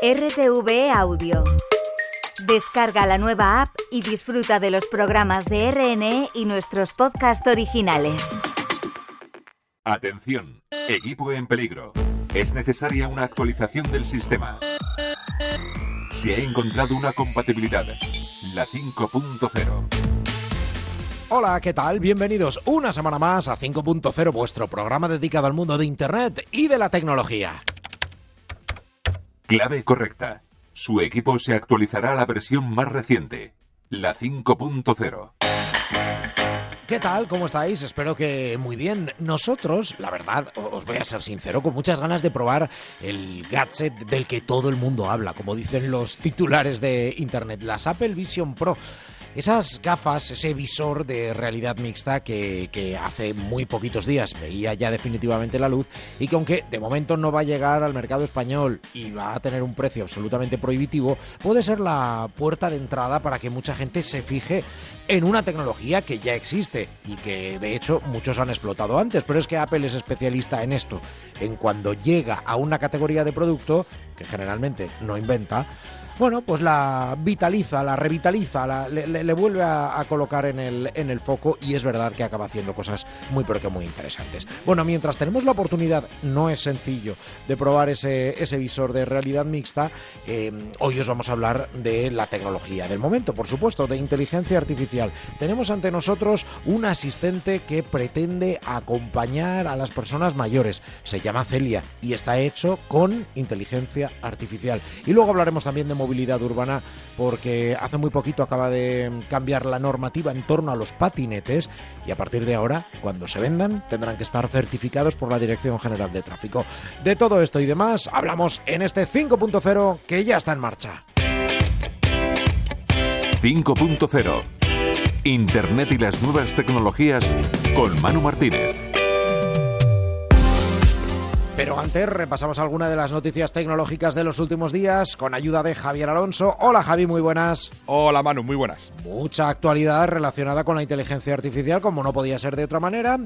RTV Audio. Descarga la nueva app y disfruta de los programas de RNE y nuestros podcasts originales. Atención, equipo en peligro. Es necesaria una actualización del sistema. Se ha encontrado una compatibilidad, la 5.0. Hola, ¿qué tal? Bienvenidos una semana más a 5.0, vuestro programa dedicado al mundo de Internet y de la tecnología. Clave correcta. Su equipo se actualizará a la versión más reciente, la 5.0. ¿Qué tal? ¿Cómo estáis? Espero que muy bien. Nosotros, la verdad, os voy a ser sincero, con muchas ganas de probar el gadget del que todo el mundo habla, como dicen los titulares de Internet, las Apple Vision Pro. Esas gafas, ese visor de realidad mixta que, hace muy poquitos días veía ya definitivamente la luz y que aunque de momento no va a llegar al mercado español y va a tener un precio absolutamente prohibitivo, puede ser la puerta de entrada para que mucha gente se fije en una tecnología que ya existe y que de hecho muchos han explotado antes, pero es que Apple es especialista en esto, en cuando llega a una categoría de producto que generalmente no inventa, bueno, pues la vitaliza, la revitaliza, la, le, vuelve a, a, colocar en el, en el foco y es verdad que acaba haciendo cosas muy pero que muy interesantes. Bueno, mientras tenemos la oportunidad, no es sencillo, de probar ese, ese visor de realidad mixta, eh, hoy os vamos a hablar de la tecnología del momento, por supuesto, de inteligencia artificial. Tenemos ante nosotros un asistente que pretende acompañar a las personas mayores. Se llama Celia y está hecho con inteligencia artificial. Y luego hablaremos también de movilidad urbana porque hace muy poquito acaba de cambiar la normativa en torno a los patinetes y a partir de ahora, cuando se vendan, tendrán que estar certificados por la Dirección General de Tráfico. De todo esto y demás hablamos en este 5.0 que ya está en marcha. 5.0 Internet y las nuevas tecnologías con Manu Martínez. Antes repasamos alguna de las noticias tecnológicas de los últimos días con ayuda de Javier Alonso. Hola Javi, muy buenas. Hola Manu, muy buenas. Mucha actualidad relacionada con la inteligencia artificial, como no podía ser de otra manera.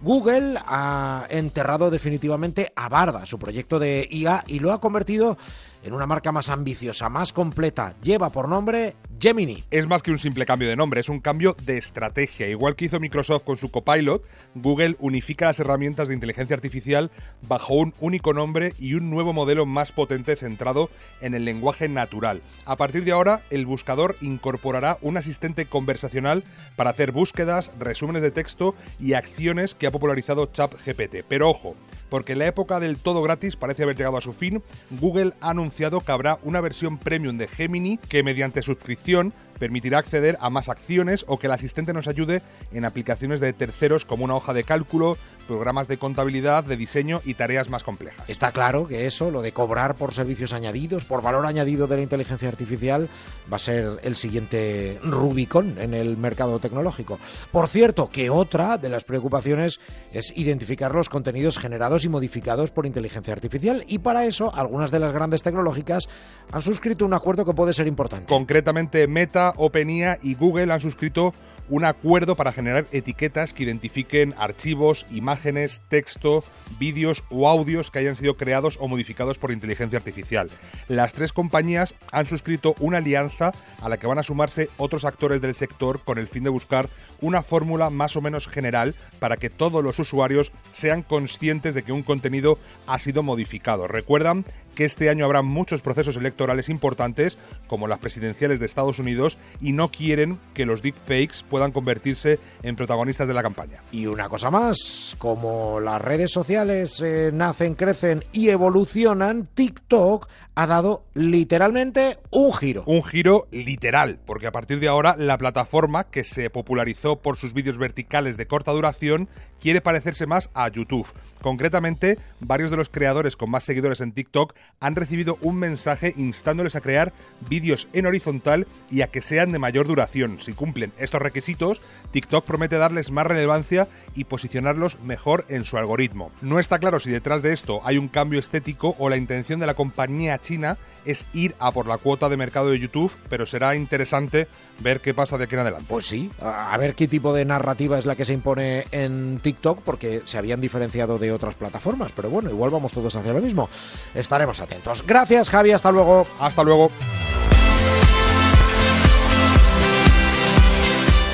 Google ha enterrado definitivamente a Barda, su proyecto de IA, y lo ha convertido en una marca más ambiciosa, más completa. Lleva por nombre Gemini. Es más que un simple cambio de nombre, es un cambio de estrategia. Igual que hizo Microsoft con su Copilot, Google unifica las herramientas de inteligencia artificial bajo un único nombre y un nuevo modelo más potente centrado en el lenguaje natural. A partir de ahora, el buscador incorporará un asistente conversacional para hacer búsquedas, resúmenes de texto y acciones que ha popularizado ChatGPT. Pero ojo, porque la época del todo gratis parece haber llegado a su fin, Google ha anunciado que habrá una versión premium de Gemini que mediante suscripción permitirá acceder a más acciones o que el asistente nos ayude en aplicaciones de terceros como una hoja de cálculo, programas de contabilidad, de diseño y tareas más complejas. Está claro que eso, lo de cobrar por servicios añadidos, por valor añadido de la inteligencia artificial, va a ser el siguiente Rubicon en el mercado tecnológico. Por cierto, que otra de las preocupaciones es identificar los contenidos generados y modificados por inteligencia artificial y para eso algunas de las grandes tecnológicas han suscrito un acuerdo que puede ser importante. Concretamente Meta, OpenIA y Google han suscrito un acuerdo para generar etiquetas que identifiquen archivos, imágenes, texto, vídeos o audios que hayan sido creados o modificados por inteligencia artificial. Las tres compañías han suscrito una alianza a la que van a sumarse otros actores del sector con el fin de buscar una fórmula más o menos general para que todos los usuarios sean conscientes de que un contenido ha sido modificado. Recuerdan que este año habrá muchos procesos electorales importantes, como las presidenciales de Estados Unidos, y no quieren que los deepfakes puedan convertirse en protagonistas de la campaña. Y una cosa más, como las redes sociales eh, nacen, crecen y evolucionan, TikTok ha dado literalmente un giro. Un giro literal, porque a partir de ahora la plataforma, que se popularizó por sus vídeos verticales de corta duración, quiere parecerse más a YouTube. Concretamente, varios de los creadores con más seguidores en TikTok han recibido un mensaje instándoles a crear vídeos en horizontal y a que sean de mayor duración. Si cumplen estos requisitos, TikTok promete darles más relevancia y posicionarlos mejor en su algoritmo. No está claro si detrás de esto hay un cambio estético o la intención de la compañía china es ir a por la cuota de mercado de YouTube, pero será interesante ver qué pasa de aquí en adelante. Pues sí, a ver qué tipo de narrativa es la que se impone en TikTok, porque se habían diferenciado de otras plataformas, pero bueno, igual vamos todos hacia lo mismo. Estaremos atentos. Gracias, Javi. Hasta luego. Hasta luego.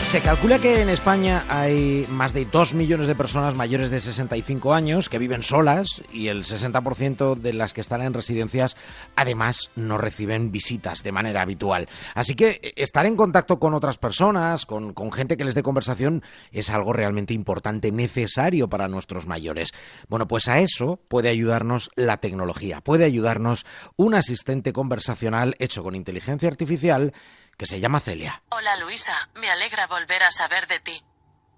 Se calcula que en España hay más de 2 millones de personas mayores de 65 años que viven solas y el 60% de las que están en residencias además no reciben visitas de manera habitual. Así que eh, estar en contacto con otras personas, con, con gente que les dé conversación, es algo realmente importante, necesario para nuestros mayores. Bueno, pues a eso puede ayudarnos la tecnología, puede ayudarnos un asistente conversacional hecho con inteligencia artificial que se llama Celia. Hola Luisa, me alegra volver a saber de ti.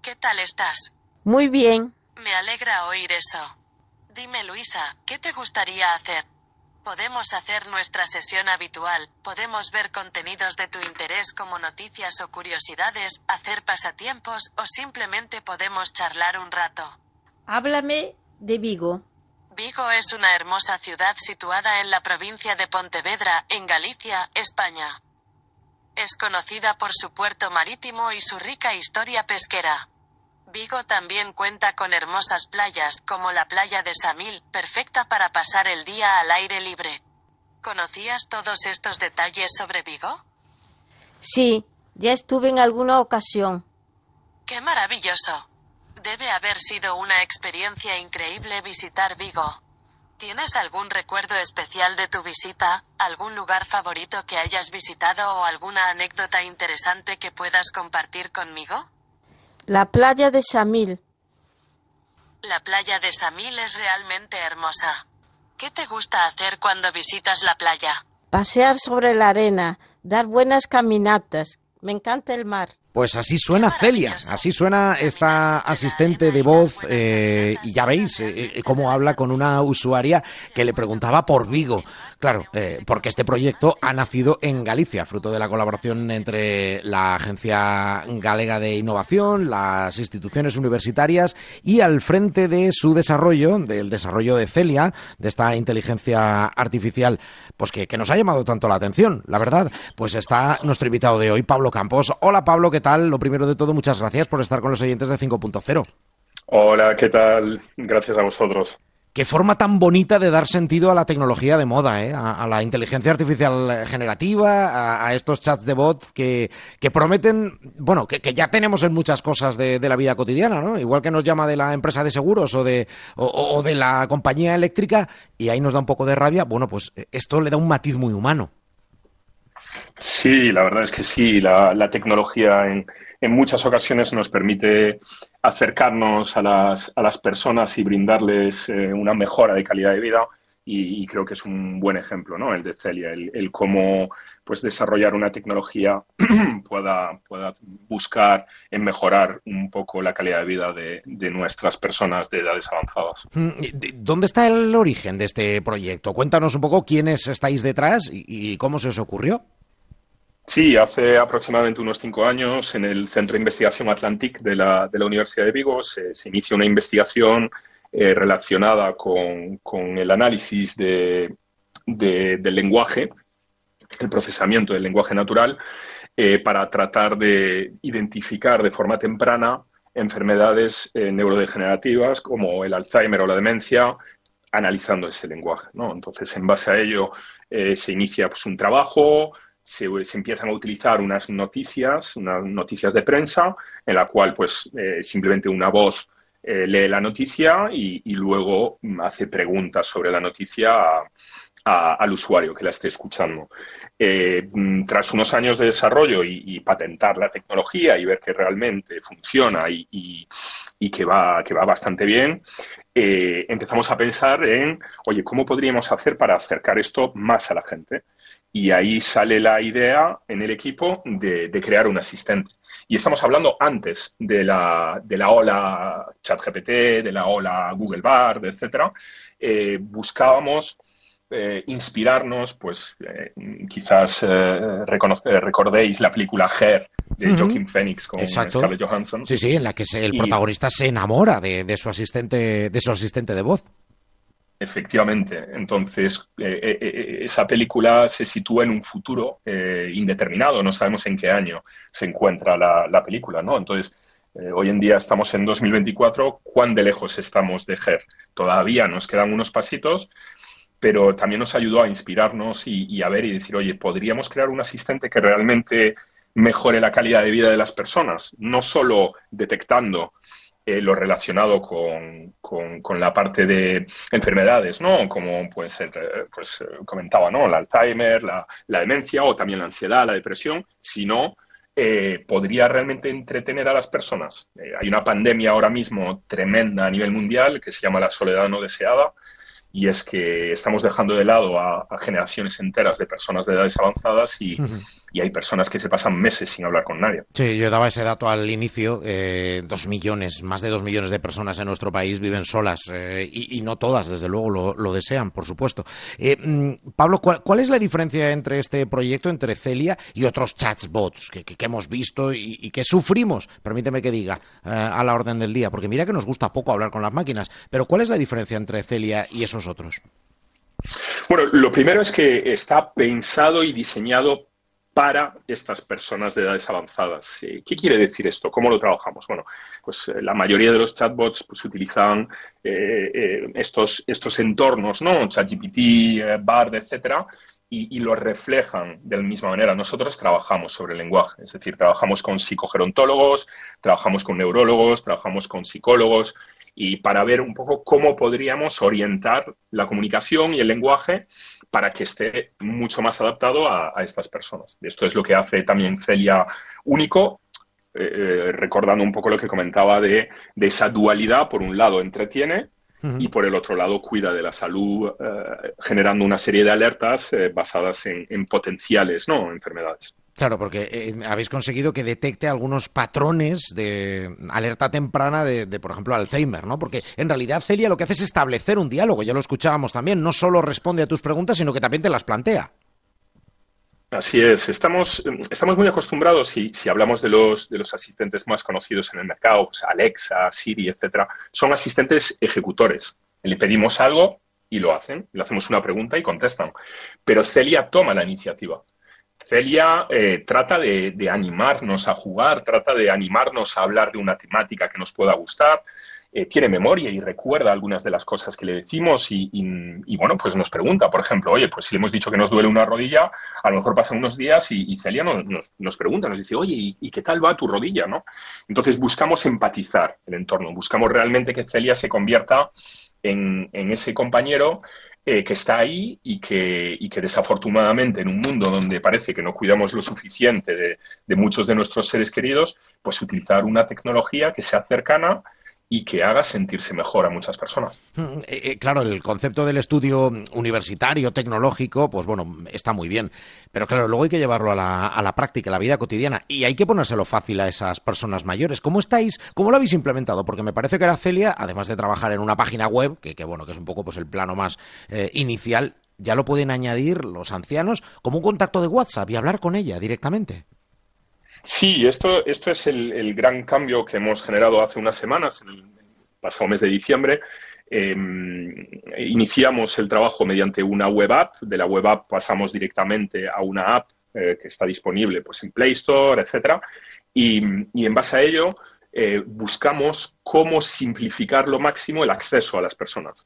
¿Qué tal estás? Muy bien. Me alegra oír eso. Dime Luisa, ¿qué te gustaría hacer? Podemos hacer nuestra sesión habitual, podemos ver contenidos de tu interés como noticias o curiosidades, hacer pasatiempos o simplemente podemos charlar un rato. Háblame de Vigo. Vigo es una hermosa ciudad situada en la provincia de Pontevedra, en Galicia, España. Es conocida por su puerto marítimo y su rica historia pesquera. Vigo también cuenta con hermosas playas, como la playa de Samil, perfecta para pasar el día al aire libre. ¿Conocías todos estos detalles sobre Vigo? Sí, ya estuve en alguna ocasión. ¡Qué maravilloso! Debe haber sido una experiencia increíble visitar Vigo. ¿Tienes algún recuerdo especial de tu visita, algún lugar favorito que hayas visitado o alguna anécdota interesante que puedas compartir conmigo? La playa de Samil. La playa de Samil es realmente hermosa. ¿Qué te gusta hacer cuando visitas la playa? Pasear sobre la arena, dar buenas caminatas. Me encanta el mar. Pues así suena Celia, así suena esta asistente de voz eh, y ya veis eh, eh, cómo habla con una usuaria que le preguntaba por Vigo. Claro, porque este proyecto ha nacido en Galicia, fruto de la colaboración entre la Agencia Galega de Innovación, las instituciones universitarias y al frente de su desarrollo, del desarrollo de Celia, de esta inteligencia artificial, pues que, que nos ha llamado tanto la atención, la verdad, pues está nuestro invitado de hoy, Pablo Campos. Hola Pablo, ¿qué tal? Lo primero de todo, muchas gracias por estar con los oyentes de 5.0. Hola, ¿qué tal? Gracias a vosotros. Qué forma tan bonita de dar sentido a la tecnología de moda, ¿eh? a, la inteligencia artificial generativa, a, estos chats de bot que, prometen, bueno, que, ya tenemos en muchas cosas de, la vida cotidiana, ¿no? Igual que nos llama de la empresa de seguros o de, o de la compañía eléctrica y ahí nos da un poco de rabia, bueno, pues esto le da un matiz muy humano. Sí, la verdad es que sí. La, tecnología en, en, muchas ocasiones nos permite acercarnos a las, a las personas y brindarles eh, una mejora de calidad de vida. Y, creo que es un buen ejemplo, ¿no? El de Celia, el, cómo pues desarrollar una tecnología pueda, buscar en mejorar un poco la calidad de vida de, de, nuestras personas de edades avanzadas. Mm, ¿Dónde está el origen de este proyecto? Cuéntanos un poco quiénes estáis detrás y cómo se os ocurrió. Sí, hace aproximadamente unos cinco años en el Centro de Investigación Atlantic de la, de la Universidad de Vigo se, inicia una investigación eh, relacionada con, el análisis de, del lenguaje, el procesamiento del lenguaje natural, eh, para tratar de identificar de forma temprana enfermedades eh, neurodegenerativas como el Alzheimer o la demencia, analizando ese lenguaje. Entonces, en base a ello, se inicia pues, un trabajo, se, empiezan a utilizar unas noticias, unas noticias de prensa, en la cual pues eh, simplemente una voz eh, lee la noticia y, luego hace preguntas sobre la noticia al usuario que la esté escuchando. Eh, mm, tras unos años de desarrollo y, patentar la tecnología y ver que realmente funciona y, que, va, que va bastante bien, empezamos a pensar en, oye, ¿cómo podríamos hacer para acercar esto más a la gente? Y ahí sale la idea en el equipo de, crear un asistente. Y estamos hablando antes de la, de la ola ChatGPT, de la ola Google Bard, etcétera. Eh, buscábamos eh, inspirarnos, pues eh, quizás recordéis la película Her de Joaquin Phoenix con Scarlett Johansson. Sí, sí, en la que el protagonista se enamora de, de, su asistente, de su asistente de voz. Efectivamente. Entonces, eh, eh, eh, esa película se sitúa en un futuro indeterminado. No sabemos en qué año se encuentra la, película, ¿no? Entonces, hoy en día estamos en 2024. ¿Cuán de lejos estamos de GER? Todavía nos quedan unos pasitos. Pero también nos ayudó a inspirarnos y, a ver y decir, oye, podríamos crear un asistente que realmente mejore la calidad de vida de las personas, no solo detectando eh, lo relacionado con, con, la parte de enfermedades, ¿no? Como pues, pues comentaba, ¿no? El Alzheimer, la, demencia o también la ansiedad, la depresión, sino eh, podría realmente entretener a las personas. Eh, hay una pandemia ahora mismo tremenda a nivel mundial que se llama la soledad no deseada y es que estamos dejando de lado a, generaciones enteras de personas de edades avanzadas y, hay personas que se pasan meses sin hablar con nadie. Sí, yo daba ese dato al inicio, eh, dos millones, más de dos millones de personas en nuestro país viven solas eh, y, no todas, desde luego, lo, desean, por supuesto. Eh, mm, Pablo, ¿cuál, es la diferencia entre este proyecto, entre Celia y otros chatbots que, que, hemos visto y, y, que sufrimos, permíteme que diga, a la orden del día? Porque mira que nos gusta poco hablar con las máquinas, pero ¿cuál es la diferencia entre Celia y esos Bueno, lo primero es que está pensado y diseñado para estas personas de edades avanzadas. Eh, ¿Qué quiere decir esto? ¿Cómo lo trabajamos? Bueno, pues eh, la mayoría de los chatbots pues, utilizan eh, estos, estos entornos, ¿no? ChatGPT, BARD, etcétera, y, y, lo reflejan de la misma manera. Nosotros trabajamos sobre el lenguaje, es decir, trabajamos con psicogerontólogos, trabajamos con neurólogos, trabajamos con psicólogos, y para ver un poco cómo podríamos orientar la comunicación y el lenguaje para que esté mucho más adaptado a, estas personas. Esto es lo que hace también Celia único, eh, eh, recordando un poco lo que comentaba de, esa dualidad, por un lado entretiene y por el otro lado cuida de la salud, eh, generando una serie de alertas basadas en, en potenciales ¿no? enfermedades. Claro, porque eh, habéis conseguido que detecte algunos patrones de alerta temprana de, por ejemplo, Alzheimer, ¿no? Porque en realidad Celia lo que hace es establecer un diálogo, ya lo escuchábamos también, no solo responde a tus preguntas, sino que también te las plantea. Así es, estamos, estamos muy acostumbrados, si, si hablamos de los, de los asistentes más conocidos en el mercado, pues Alexa, Siri, etcétera, son asistentes ejecutores. Le pedimos algo y lo hacen, le hacemos una pregunta y contestan. Pero Celia toma la iniciativa. Celia eh, trata de, animarnos a jugar, trata de animarnos a hablar de una temática que nos pueda gustar. Eh, tiene memoria y recuerda algunas de las cosas que le decimos y, bueno, pues nos pregunta, por ejemplo, oye, pues si le hemos dicho que nos duele una rodilla, a lo mejor pasan unos días y, Celia nos, pregunta, nos dice, oye, ¿y, qué tal va tu rodilla? ¿no? Entonces buscamos empatizar el entorno, buscamos realmente que Celia se convierta en ese compañero eh, que está ahí y que, y que desafortunadamente en un mundo donde parece que no cuidamos lo suficiente de, de muchos de nuestros seres queridos, pues utilizar una tecnología que sea cercana y que haga sentirse mejor a muchas personas. Mm, eh, eh, claro, el concepto del estudio universitario, tecnológico, pues bueno, está muy bien. Pero claro, luego hay que llevarlo a la, a la práctica, a la vida cotidiana. Y hay que ponérselo fácil a esas personas mayores. ¿Cómo estáis? ¿Cómo lo habéis implementado? Porque me parece que Aracelia, además de trabajar en una página web, que, que bueno, que es un poco pues el plano más eh, inicial, ya lo pueden añadir los ancianos como un contacto de WhatsApp y hablar con ella directamente. Sí, esto, esto es el, gran cambio que hemos generado hace unas semanas, en el pasado mes de diciembre. Em, iniciamos el trabajo mediante una web app. De la web app pasamos directamente a una app eh, que está disponible pues, en Play Store, etcétera. Y, en base a ello eh, buscamos cómo simplificar lo máximo el acceso a las personas.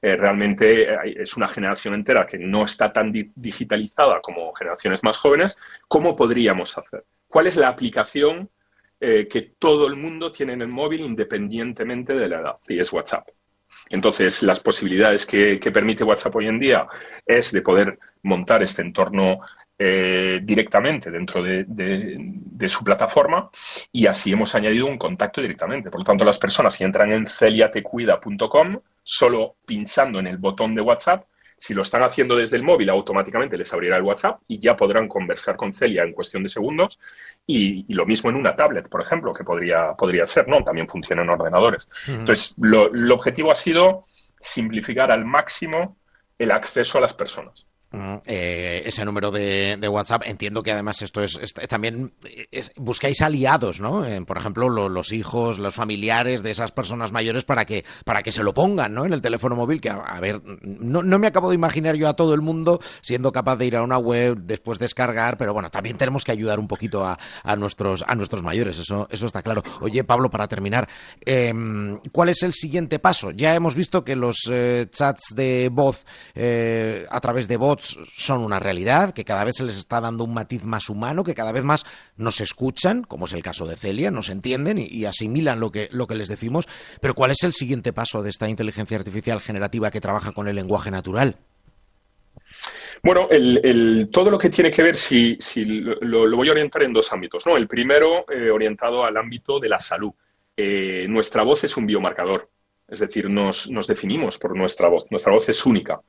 Eh, realmente es una generación entera que no está tan digitalizada como generaciones más jóvenes. ¿Cómo podríamos hacer? Cuál es la aplicación eh, que todo el mundo tiene en el móvil independientemente de la edad, y es WhatsApp. Entonces, las posibilidades que, permite WhatsApp hoy en día es de poder montar este entorno eh, directamente dentro de, su plataforma y así hemos añadido un contacto directamente. Por lo tanto, las personas si entran en celiatecuida.com, solo pinchando en el botón de WhatsApp, si lo están haciendo desde el móvil, automáticamente les abrirá el WhatsApp y ya podrán conversar con Celia en cuestión de segundos. Y, lo mismo en una tablet, por ejemplo, que podría, podría ser, ¿no? También funciona en ordenadores. Entonces, lo, el objetivo ha sido simplificar al máximo el acceso a las personas. Eh, ese número de, WhatsApp. Entiendo que además esto es, también buscáis aliados, ¿no? Eh, por ejemplo, los hijos, los familiares de esas personas mayores para que para que se lo pongan, ¿no? En el teléfono móvil. Que a, ver, no, me acabo de imaginar yo a todo el mundo siendo capaz de ir a una web después descargar, pero bueno, también tenemos que ayudar un poquito a, nuestros a nuestros mayores. Eso eso está claro. Oye, Pablo, para terminar, em, ¿cuál es el siguiente paso? Ya hemos visto que los eh, chats de voz a través de bots son una realidad, que cada vez se les está dando un matiz más humano, que cada vez más nos escuchan, como es el caso de Celia, nos entienden y, asimilan lo que, lo que les decimos. Pero ¿cuál es el siguiente paso de esta inteligencia artificial generativa que trabaja con el lenguaje natural? Bueno, todo lo que tiene que ver, si, lo, voy a orientar en dos ámbitos. ¿no? El primero, eh, orientado al ámbito de la salud. Eh, nuestra voz es un biomarcador, es decir, nos, nos, definimos por nuestra voz. Nuestra voz es única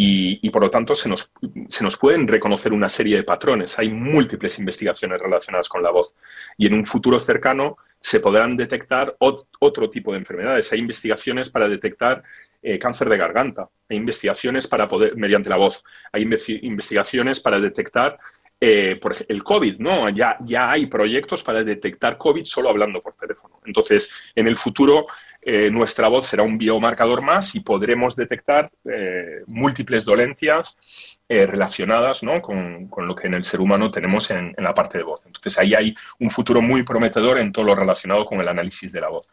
y, por lo tanto se nos, se nos, pueden reconocer una serie de patrones. Hay múltiples investigaciones relacionadas con la voz y en un futuro cercano se podrán detectar otro tipo de enfermedades. Hay investigaciones para detectar eh, cáncer de garganta, hay investigaciones para poder, mediante la voz, hay investigaciones para detectar eh, por el COVID, ¿no? Ya, ya hay proyectos para detectar COVID solo hablando por teléfono. Entonces, en el futuro, eh, nuestra voz será un biomarcador más y podremos detectar eh, múltiples dolencias relacionadas ¿no? con, lo que en el ser humano tenemos en, la parte de voz. Entonces, ahí hay un futuro muy prometedor en todo lo relacionado con el análisis de la voz.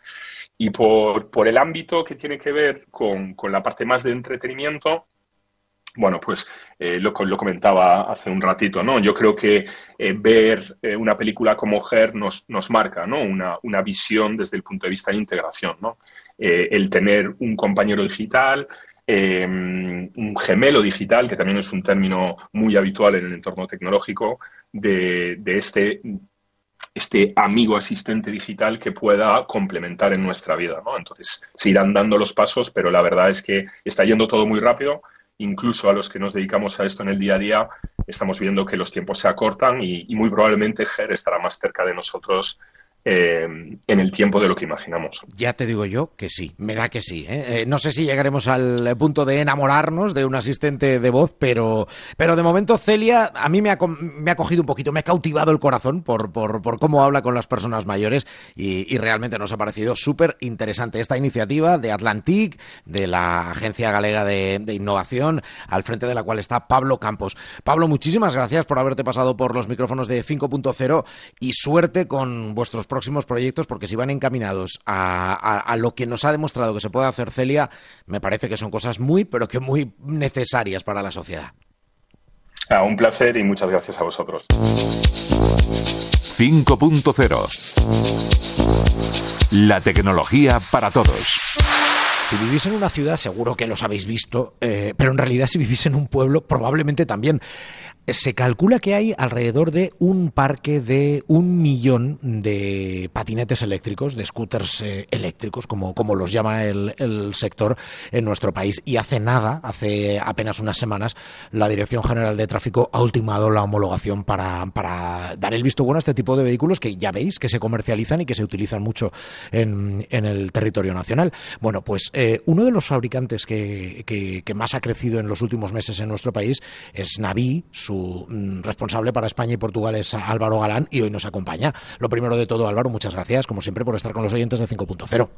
Y por, por el ámbito que tiene que ver con, con la parte más de entretenimiento, bueno, pues eh, lo, comentaba hace un ratito, ¿no? Yo creo que eh, ver eh, una película como Her nos, nos marca, ¿no? Una, visión desde el punto de vista de integración, ¿no? el tener un compañero digital, un gemelo digital, que también es un término muy habitual en el entorno tecnológico, de, de este este amigo asistente digital que pueda complementar en nuestra vida, ¿no? Entonces, se irán dando los pasos, pero la verdad es que está yendo todo muy rápido incluso a los que nos dedicamos a esto en el día a día, estamos viendo que los tiempos se acortan y, muy probablemente GER estará más cerca de nosotros eh, en el tiempo de lo que imaginamos. Ya te digo yo que sí, me da que sí. ¿eh? Eh, no sé si llegaremos al punto de enamorarnos de un asistente de voz, pero, pero de momento Celia a mí me ha, me ha cogido un poquito, me ha cautivado el corazón por, por, por cómo habla con las personas mayores y, realmente nos ha parecido súper interesante esta iniciativa de Atlantic, de la Agencia Galega de, de Innovación, al frente de la cual está Pablo Campos. Pablo, muchísimas gracias por haberte pasado por los micrófonos de 5.0 y suerte con vuestros próximos proyectos, porque si van encaminados a, lo que nos ha demostrado que se puede hacer Celia, me parece que son cosas muy, pero que muy necesarias para la sociedad. Ah, un placer y muchas gracias a vosotros. 5.0 La tecnología para todos. Si vivís en una ciudad, seguro que los habéis visto, eh, pero en realidad si vivís en un pueblo, probablemente también. Se calcula que hay alrededor de un parque de un millón de patinetes eléctricos, de scooters eh, eléctricos, como, como los llama el, el, sector en nuestro país. Y hace nada, hace apenas unas semanas, la Dirección General de Tráfico ha ultimado la homologación para, para dar el visto bueno a este tipo de vehículos que ya veis que se comercializan y que se utilizan mucho en, en el territorio nacional. Bueno, pues eh, uno de los fabricantes que, que, que, más ha crecido en los últimos meses en nuestro país es Naví, su Mm, responsable para España y Portugal es Álvaro Galán y hoy nos acompaña. Lo primero de todo, Álvaro, muchas gracias, como siempre, por estar con los oyentes de 5.0.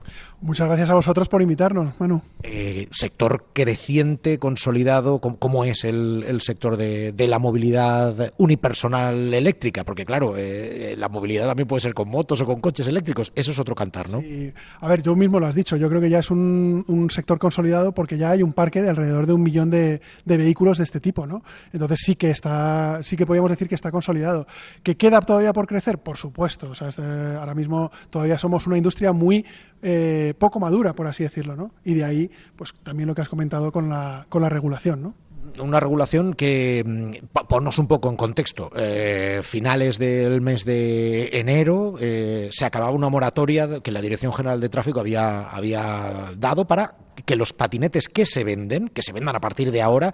Muchas gracias a vosotros por invitarnos, Manu. Eh, sector creciente, consolidado, ¿cómo, es el, sector de, la movilidad unipersonal eléctrica? Porque, claro, eh, la movilidad también puede ser con motos o con coches eléctricos. Eso es otro cantar, ¿no? Sí. A ver, tú mismo lo has dicho. Yo creo que ya es un, sector consolidado porque ya hay un parque de alrededor de un millón de, vehículos de este tipo, ¿no? Entonces sí que está sí que podríamos decir que está consolidado. ¿Que queda todavía por crecer? Por supuesto. ahora mismo todavía somos una industria muy eh, poco madura, por así decirlo, ¿no? Y de ahí, pues también lo que has comentado con la, con la regulación, ¿no? Una regulación que, mm, ponnos un poco en contexto, eh, finales del mes de enero eh, se acababa una moratoria que la Dirección General de Tráfico había, había dado para que los patinetes que se venden, que se vendan a partir de ahora,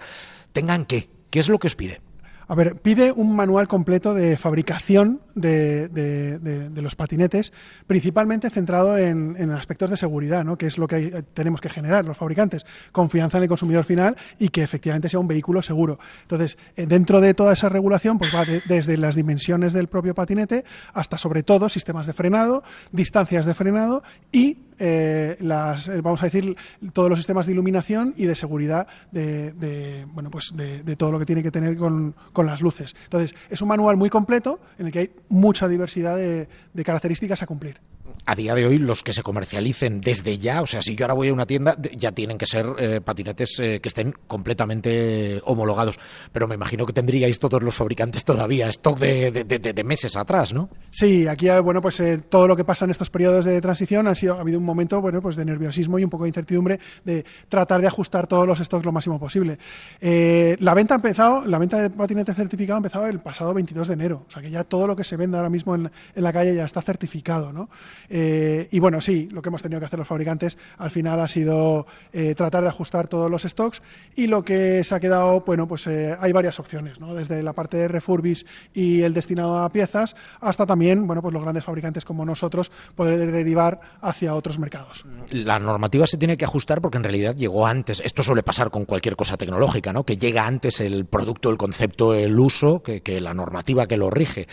tengan que. ¿Qué es lo que os pide? A ver, pide un manual completo de fabricación de, los patinetes, principalmente centrado en, aspectos de seguridad, ¿no? que es lo que tenemos que generar los fabricantes, confianza en el consumidor final y que efectivamente sea un vehículo seguro. Entonces, eh, dentro de toda esa regulación, pues va desde las dimensiones del propio patinete hasta, sobre todo, sistemas de frenado, distancias de frenado y eh, las, eh, vamos a decir, todos los sistemas de iluminación y de seguridad de, bueno, pues de, todo lo que tiene que tener con, con, las luces. Entonces, es un manual muy completo en el que hay mucha diversidad de características a cumplir a día de hoy los que se comercialicen desde ya, o sea, si yo ahora voy a una tienda, ya tienen que ser eh, patinetes eh, que estén completamente homologados. Pero me imagino que tendríais todos los fabricantes todavía stock de, de, meses atrás, ¿no? Sí, aquí, eh, bueno, pues todo lo que pasa en estos periodos de transición ha, sido, ha habido un momento, bueno, pues de nerviosismo y un poco de incertidumbre de tratar de ajustar todos los stocks lo máximo posible. la venta ha empezado, la venta de patinete certificado ha empezado el pasado 22 de enero, o sea que ya todo lo que se vende ahora mismo en, en la calle ya está certificado, ¿no? Eh, y bueno, sí, lo que hemos tenido que hacer los fabricantes al final ha sido eh, tratar de ajustar todos los stocks y lo que se ha quedado, bueno, pues eh, hay varias opciones, ¿no? Desde la parte de refurbish y el destinado a piezas hasta también, bueno, pues los grandes fabricantes como nosotros poder derivar hacia otros mercados. La normativa se tiene que ajustar porque en realidad llegó antes. Esto suele pasar con cualquier cosa tecnológica, ¿no? Que llega antes el producto, el concepto, el uso que, la normativa que lo rige.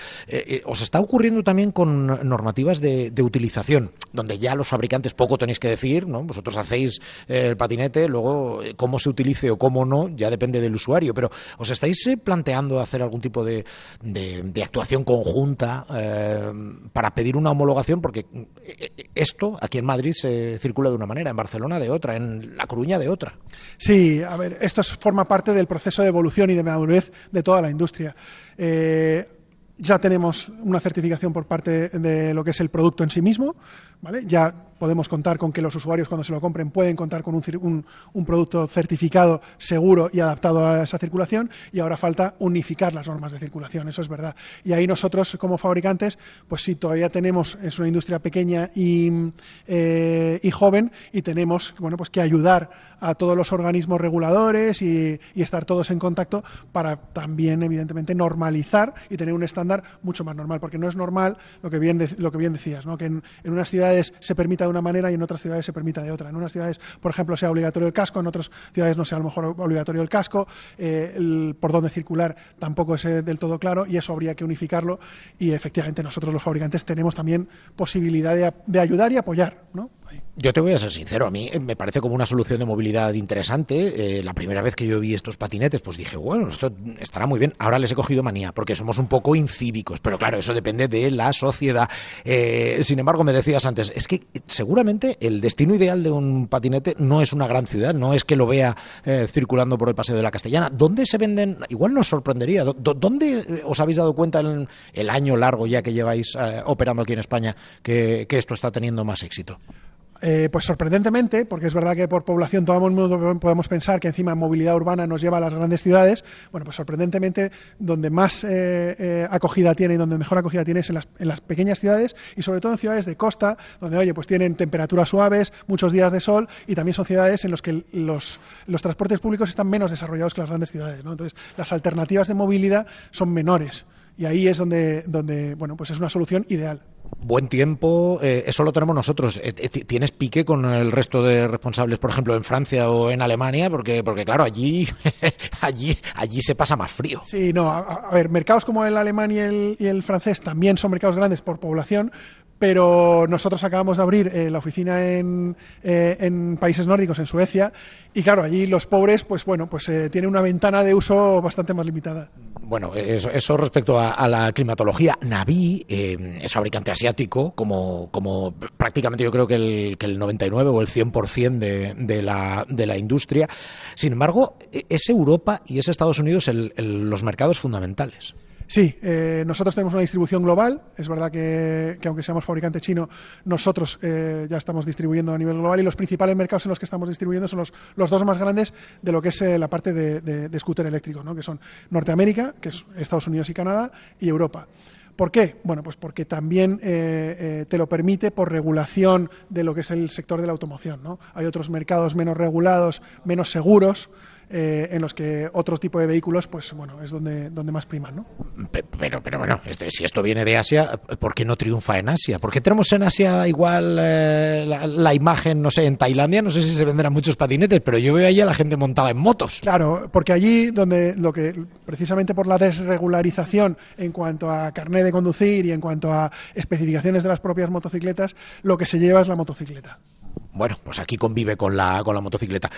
¿Os está ocurriendo también con normativas de, de utilización, donde ya los fabricantes poco tenéis que decir, ¿no? Vosotros hacéis eh, el patinete, luego eh, cómo se utilice o cómo no, ya depende del usuario, pero ¿os estáis eh, planteando hacer algún tipo de, de, actuación conjunta para pedir una homologación? Porque esto aquí en Madrid se circula de una manera, en Barcelona de otra, en La Coruña de otra. Sí, a ver, esto forma parte del proceso de evolución y de madurez de toda la industria. Ya tenemos una certificación por parte de lo que es el producto en sí mismo, ¿vale? Ya podemos contar con que los usuarios cuando se lo compren pueden contar con un, un, producto certificado, seguro y adaptado a esa circulación y ahora falta unificar las normas de circulación, eso es verdad. Y ahí nosotros como fabricantes, pues sí, todavía tenemos, es una industria pequeña y, eh, joven y tenemos bueno, pues que ayudar a todos los organismos reguladores y, estar todos en contacto para también, evidentemente, normalizar y tener un estándar mucho más normal, porque no es normal lo que bien, lo que bien decías, ¿no? que en unas ciudades se permita una manera y en otras ciudades se permita de otra. En unas ciudades, por ejemplo, sea obligatorio el casco, en otras ciudades no sea a lo mejor obligatorio el casco, eh, el, por dónde circular tampoco es eh, del todo claro y eso habría que unificarlo y efectivamente nosotros los fabricantes tenemos también posibilidad de, de ayudar y apoyar. ¿no? Yo te voy a ser sincero, a mí eh, me parece como una solución de movilidad interesante. Eh, la primera vez que yo vi estos patinetes, pues dije, bueno, esto estará muy bien. Ahora les he cogido manía, porque somos un poco incívicos, pero claro, eso depende de la sociedad. Eh, sin embargo, me decías antes, es que seguramente el destino ideal de un patinete no es una gran ciudad, no es que lo vea circulando por el Paseo de la Castellana. ¿Dónde se venden? Igual nos sorprendería. ¿Dónde os habéis dado cuenta en el año largo ya que lleváis operando aquí en España que esto está teniendo más éxito? Eh, pues sorprendentemente, porque es verdad que por población todo el mundo podemos pensar que encima movilidad urbana nos lleva a las grandes ciudades, bueno, pues sorprendentemente donde más eh, eh, acogida tiene y donde mejor acogida tiene es en las, en las, pequeñas ciudades y sobre todo en ciudades de costa, donde, oye, pues tienen temperaturas suaves, muchos días de sol y también son ciudades en las que los, los transportes públicos están menos desarrollados que las grandes ciudades, ¿no? Entonces, las alternativas de movilidad son menores y ahí es donde, donde bueno, pues es una solución ideal buen tiempo, eh, eso lo tenemos nosotros. Eh, eh, ¿Tienes pique con el resto de responsables, por ejemplo, en Francia o en Alemania? Porque, porque claro, allí, allí, allí se pasa más frío. Sí, no, a, ver, mercados como el alemán y el, y el francés también son mercados grandes por población, pero nosotros acabamos de abrir la oficina en, en, países nórdicos, en Suecia, y claro, allí los pobres, pues bueno, pues tienen una ventana de uso bastante más limitada. Bueno, eso, respecto a, la climatología. Naví eh, es fabricante asiático, como, como prácticamente yo creo que el, que el 99 o el 100% de, de, la, de la industria. Sin embargo, e, es Europa y es Estados Unidos los mercados fundamentales. Sí, eh, nosotros tenemos una distribución global. Es verdad que, aunque seamos fabricante chino, nosotros eh, ya estamos distribuyendo a nivel global y los principales mercados en los que estamos distribuyendo son los, los dos más grandes de lo que es eh, la parte de, de, scooter eléctrico, ¿no? que son Norteamérica, que es Estados Unidos y Canadá, y Europa. ¿Por qué? Bueno, pues porque también te lo permite por regulación de lo que es el sector de la automoción. ¿no? Hay otros mercados menos regulados, menos seguros, eh, en los que otro tipo de vehículos, pues bueno, es donde, donde más priman, ¿no? Pero, pero bueno, este, si esto viene de Asia, ¿por qué no triunfa en Asia? ¿Por qué tenemos en Asia igual eh, la, imagen, no sé, en Tailandia, no sé si se venderán muchos patinetes, pero yo veo ahí a la gente montada en motos. Claro, porque allí donde lo que, precisamente por la desregularización en cuanto a carnet de conducir y en cuanto a especificaciones de las propias motocicletas, lo que se lleva es la motocicleta bueno, pues aquí convive con la, con la motocicleta.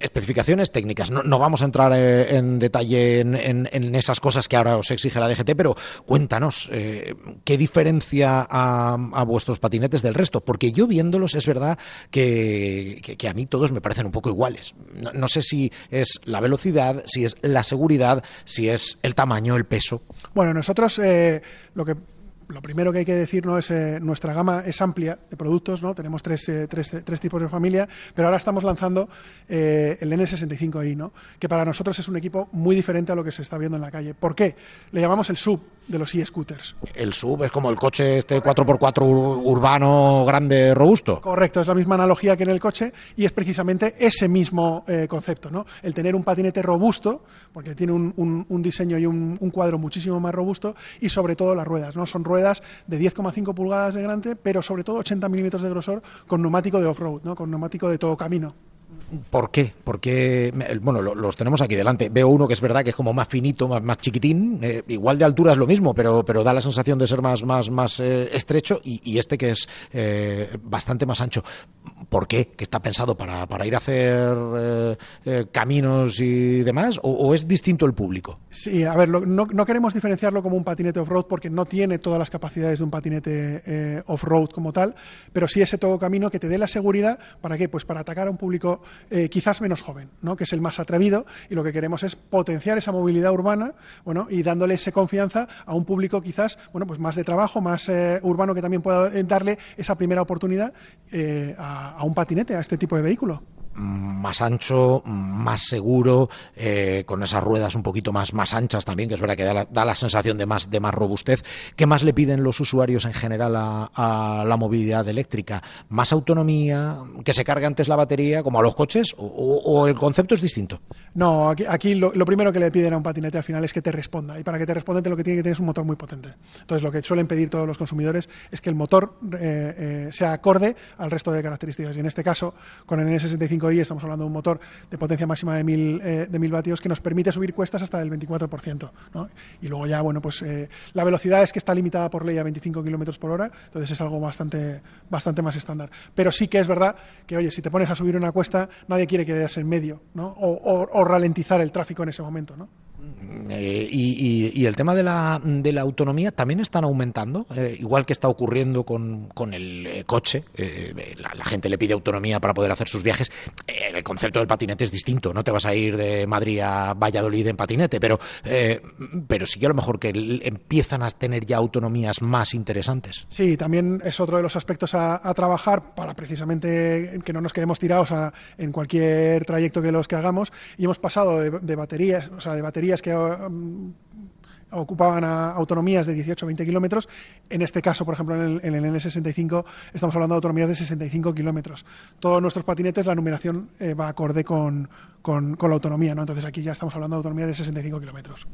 especificaciones técnicas. No, vamos a entrar eh, en detalle en, esas cosas que ahora os exige la DGT, pero cuéntanos, eh, ¿qué diferencia a, vuestros patinetes del resto? Porque yo viéndolos es verdad que, a mí todos me parecen un poco iguales. No, sé si es la velocidad, si es la seguridad, si es el tamaño, el peso. Bueno, nosotros eh, lo que lo primero que hay que decir no es eh, nuestra gama es amplia de productos, ¿no? Tenemos tres, eh, tres, tres tipos de familia, pero ahora estamos lanzando eh, el N65i, ¿no? Que para nosotros es un equipo muy diferente a lo que se está viendo en la calle. ¿Por qué? Le llamamos el sub de los e-scooters. El sub es como el coche este 4x4 urbano grande robusto. Correcto, es la misma analogía que en el coche y es precisamente ese mismo concepto, ¿no? El tener un patinete robusto, porque tiene un, un, diseño y un, un cuadro muchísimo más robusto y sobre todo las ruedas, ¿no? Son ruedas de 10,5 pulgadas de grande, pero sobre todo 80 milímetros de grosor con neumático de off-road, ¿no? con neumático de todo camino. ¿Por qué? Porque, bueno, los tenemos aquí delante. Veo uno que es verdad que es como más finito, más, más chiquitín. Eh, igual de altura es lo mismo, pero, pero da la sensación de ser más, más, más eh, estrecho. Y, este que es eh, bastante más ancho. ¿Por qué? ¿Que está pensado para, para ir a hacer caminos y demás? O, es distinto el público? Sí, a ver, no, no, queremos diferenciarlo como un patinete off-road porque no tiene todas las capacidades de un patinete off-road como tal, pero sí ese todo camino que te dé la seguridad. ¿Para qué? Pues para atacar a un público eh, quizás menos joven, ¿no? que es el más atrevido y lo que queremos es potenciar esa movilidad urbana bueno, y dándole esa confianza a un público quizás bueno, pues más de trabajo, más eh, urbano que también pueda darle esa primera oportunidad eh, a un patinete, a este tipo de vehículo más ancho, más seguro, eh, con esas ruedas un poquito más, más anchas también, que es verdad que da la, sensación de más, de más robustez. ¿Qué más le piden los usuarios en general a, la movilidad eléctrica? ¿Más autonomía? ¿Que se cargue antes la batería, como a los coches? ¿O, el concepto es distinto? No, aquí, lo, primero que le piden a un patinete al final es que te responda. Y para que te responda, lo que tiene que tener es un motor muy potente. Entonces, lo que suelen pedir todos los consumidores es que el motor eh, eh, sea acorde al resto de características. Y en este caso, con el N65 estamos hablando de un motor de potencia máxima de 1000 eh, de mil vatios que nos permite subir cuestas hasta el 24%. Y luego ya, bueno, pues eh, la velocidad es que está limitada por ley a 25 kilómetros por hora, entonces es algo bastante, bastante más estándar. Pero sí que es verdad que, oye, si te pones a subir una cuesta, nadie quiere quedarse en medio ¿no? o, o ralentizar el tráfico en ese momento. ¿no? Eh, y, el tema de la, de la autonomía también están aumentando, eh, igual que está ocurriendo con, con el eh, coche. La, gente le pide autonomía para poder hacer sus viajes. el concepto del patinete es distinto. No te vas a ir de Madrid a Valladolid en patinete, pero, pero sí que a lo mejor que empiezan a tener ya autonomías más interesantes. Sí, también es otro de los aspectos a, trabajar para precisamente que no nos quedemos tirados en cualquier trayecto que los que hagamos. Y hemos pasado de baterías, o sea, de baterías que um, ocupaban autonomías de 18 o 20 kilómetros. En este caso, por ejemplo, en el, N65 estamos hablando de autonomías de 65 kilómetros. Todos nuestros patinetes, la numeración eh, va acorde con, la autonomía, ¿no? Entonces aquí ya estamos hablando de autonomía de 65 kilómetros.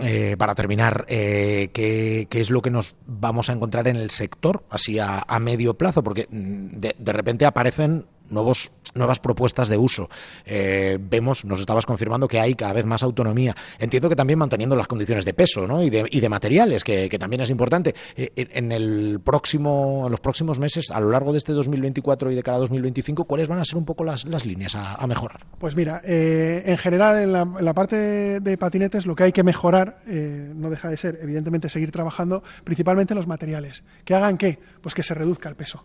Eh, para terminar, eh, ¿qué, es lo que nos vamos a encontrar en el sector, así a, medio plazo? Porque mm, de repente aparecen nuevos nuevas propuestas de uso. Eh, vemos, nos estabas confirmando que hay cada vez más autonomía. Entiendo que también manteniendo las condiciones de peso ¿no? y, de, y de materiales, que, también es importante. Eh, en, el próximo, en los próximos meses, a lo largo de este 2024 y de cada 2025, ¿cuáles van a ser un poco las, las líneas a, mejorar? Pues mira, eh, en general, en la, parte de, patinetes, lo que hay que mejorar no deja de ser, evidentemente, seguir trabajando principalmente en los materiales. ¿Que hagan qué? Pues que se reduzca el peso.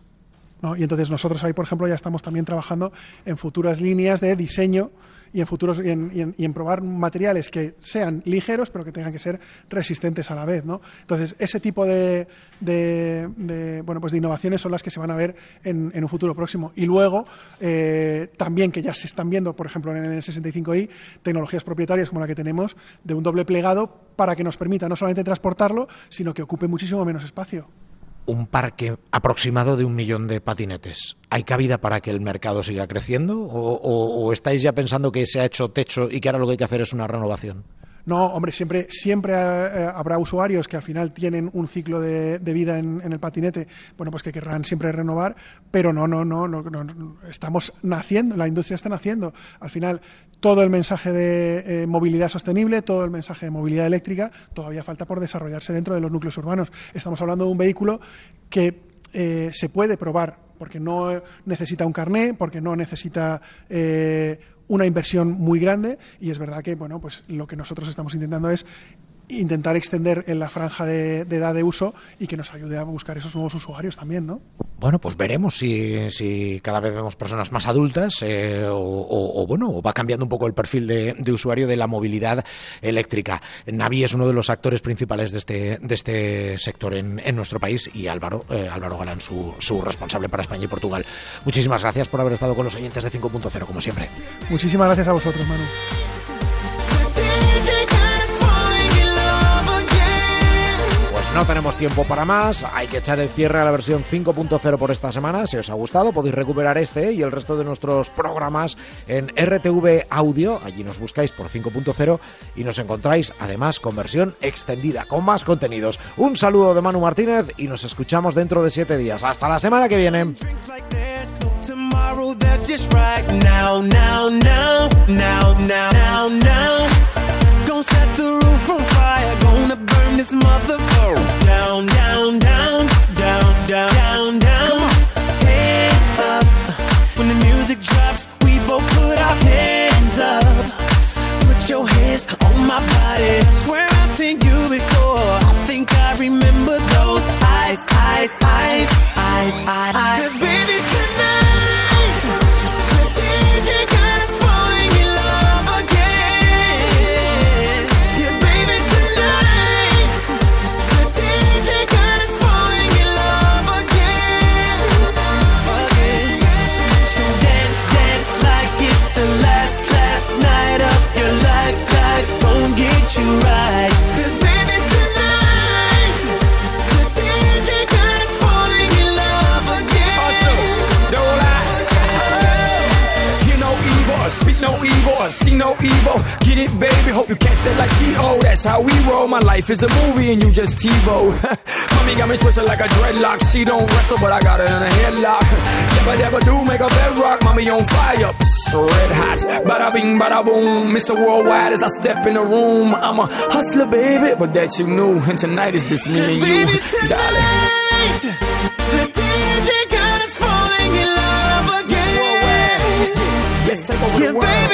Y entonces nosotros ahí, por ejemplo, ya estamos también trabajando en futuras líneas de diseño y en futuros y en, probar materiales que sean ligeros pero que tengan que ser resistentes a la vez ¿no? entonces ese tipo de, bueno pues de innovaciones son las que se van a ver en, un futuro próximo. Y luego eh, también que ya se están viendo por ejemplo en el 65i tecnologías propietarias como la que tenemos de un doble plegado para que nos permita no solamente transportarlo sino que ocupe muchísimo menos espacio un parque aproximado de un millón de patinetes. ¿Hay cabida para que el mercado siga creciendo? ¿O, estáis ya pensando que se ha hecho techo y que ahora lo que hay que hacer es una renovación? No, hombre, siempre, siempre eh, habrá usuarios que al final tienen un ciclo de, vida en, el patinete, bueno, pues que querrán siempre renovar, pero no, no, no, no, no, estamos naciendo, la industria está naciendo. Al final, todo el mensaje de eh, movilidad sostenible, todo el mensaje de movilidad eléctrica, todavía falta por desarrollarse dentro de los núcleos urbanos. Estamos hablando de un vehículo que eh, se puede probar porque no necesita un carné, porque no necesita una inversión muy grande. Y es verdad que bueno pues lo que nosotros estamos intentando es intentar extender en la franja de, edad de uso y que nos ayude a buscar esos nuevos usuarios también, ¿no? Bueno, pues veremos si, si cada vez vemos personas más adultas eh, o, bueno, o va cambiando un poco el perfil de, usuario de la movilidad eléctrica. Navi es uno de los actores principales de este, de este sector en, en nuestro país y Álvaro, eh, Álvaro Galán, su, su responsable para España y Portugal. Muchísimas gracias por haber estado con los oyentes de 5.0, como siempre. Muchísimas gracias a vosotros, Manu. No tenemos tiempo para más, hay que echar el cierre a la versión 5.0 por esta semana. Si os ha gustado, podéis recuperar este y el resto de nuestros programas en RTV Audio. Allí nos buscáis por 5.0 y nos encontráis además con versión extendida, con más contenidos. Un saludo de Manu Martínez y nos escuchamos dentro de siete días. Hasta la semana que viene. Gonna burn this motherfucker down, down, down, down, down, down, down. Hands up when the music drops, we both put our hands up. Put your hands on my body. Swear I've seen you before. I think I remember those eyes, eyes, eyes, eyes, eyes. Cause baby tonight. to ride See no evil. Get it, baby. Hope you catch that like T.O. That's how we roll. My life is a movie and you just TiVo. Mommy got me twisted like a dreadlock. She don't wrestle, but I got her in a headlock. Never, never do make a bedrock. Mommy on fire. Psst, red hot. Bada bing, bada boom. Mr. Worldwide as I step in the room. I'm a hustler, baby. But that you knew. And tonight is just me and you. Tonight, darling. The DJ God is falling in love again. Let's take over yeah, the world. Baby,